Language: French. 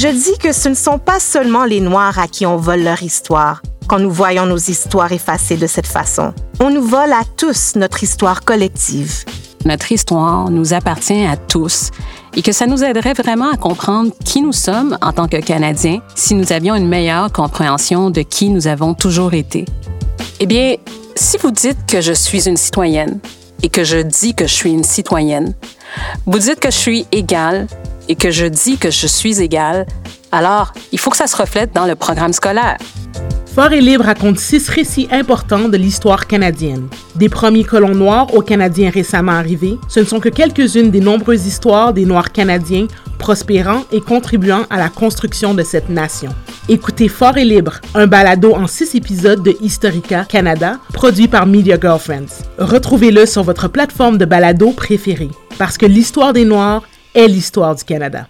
Je dis que ce ne sont pas seulement les Noirs à qui on vole leur histoire quand nous voyons nos histoires effacées de cette façon. On nous vole à tous notre histoire collective. Notre histoire nous appartient à tous et que ça nous aiderait vraiment à comprendre qui nous sommes en tant que Canadiens si nous avions une meilleure compréhension de qui nous avons toujours été. Eh bien, si vous dites que je suis une citoyenne et que je dis que je suis une citoyenne, vous dites que je suis égale et que je dis que je suis égale, alors il faut que ça se reflète dans le programme scolaire. Fort et Libre raconte six récits importants de l'histoire canadienne. Des premiers colons noirs aux Canadiens récemment arrivés, ce ne sont que quelques-unes des nombreuses histoires des Noirs canadiens prospérant et contribuant à la construction de cette nation. Écoutez Fort et Libre, un balado en six épisodes de Historica Canada, produit par Media Girlfriends. Retrouvez-le sur votre plateforme de balado préférée, parce que l'histoire des Noirs est l'histoire du Canada.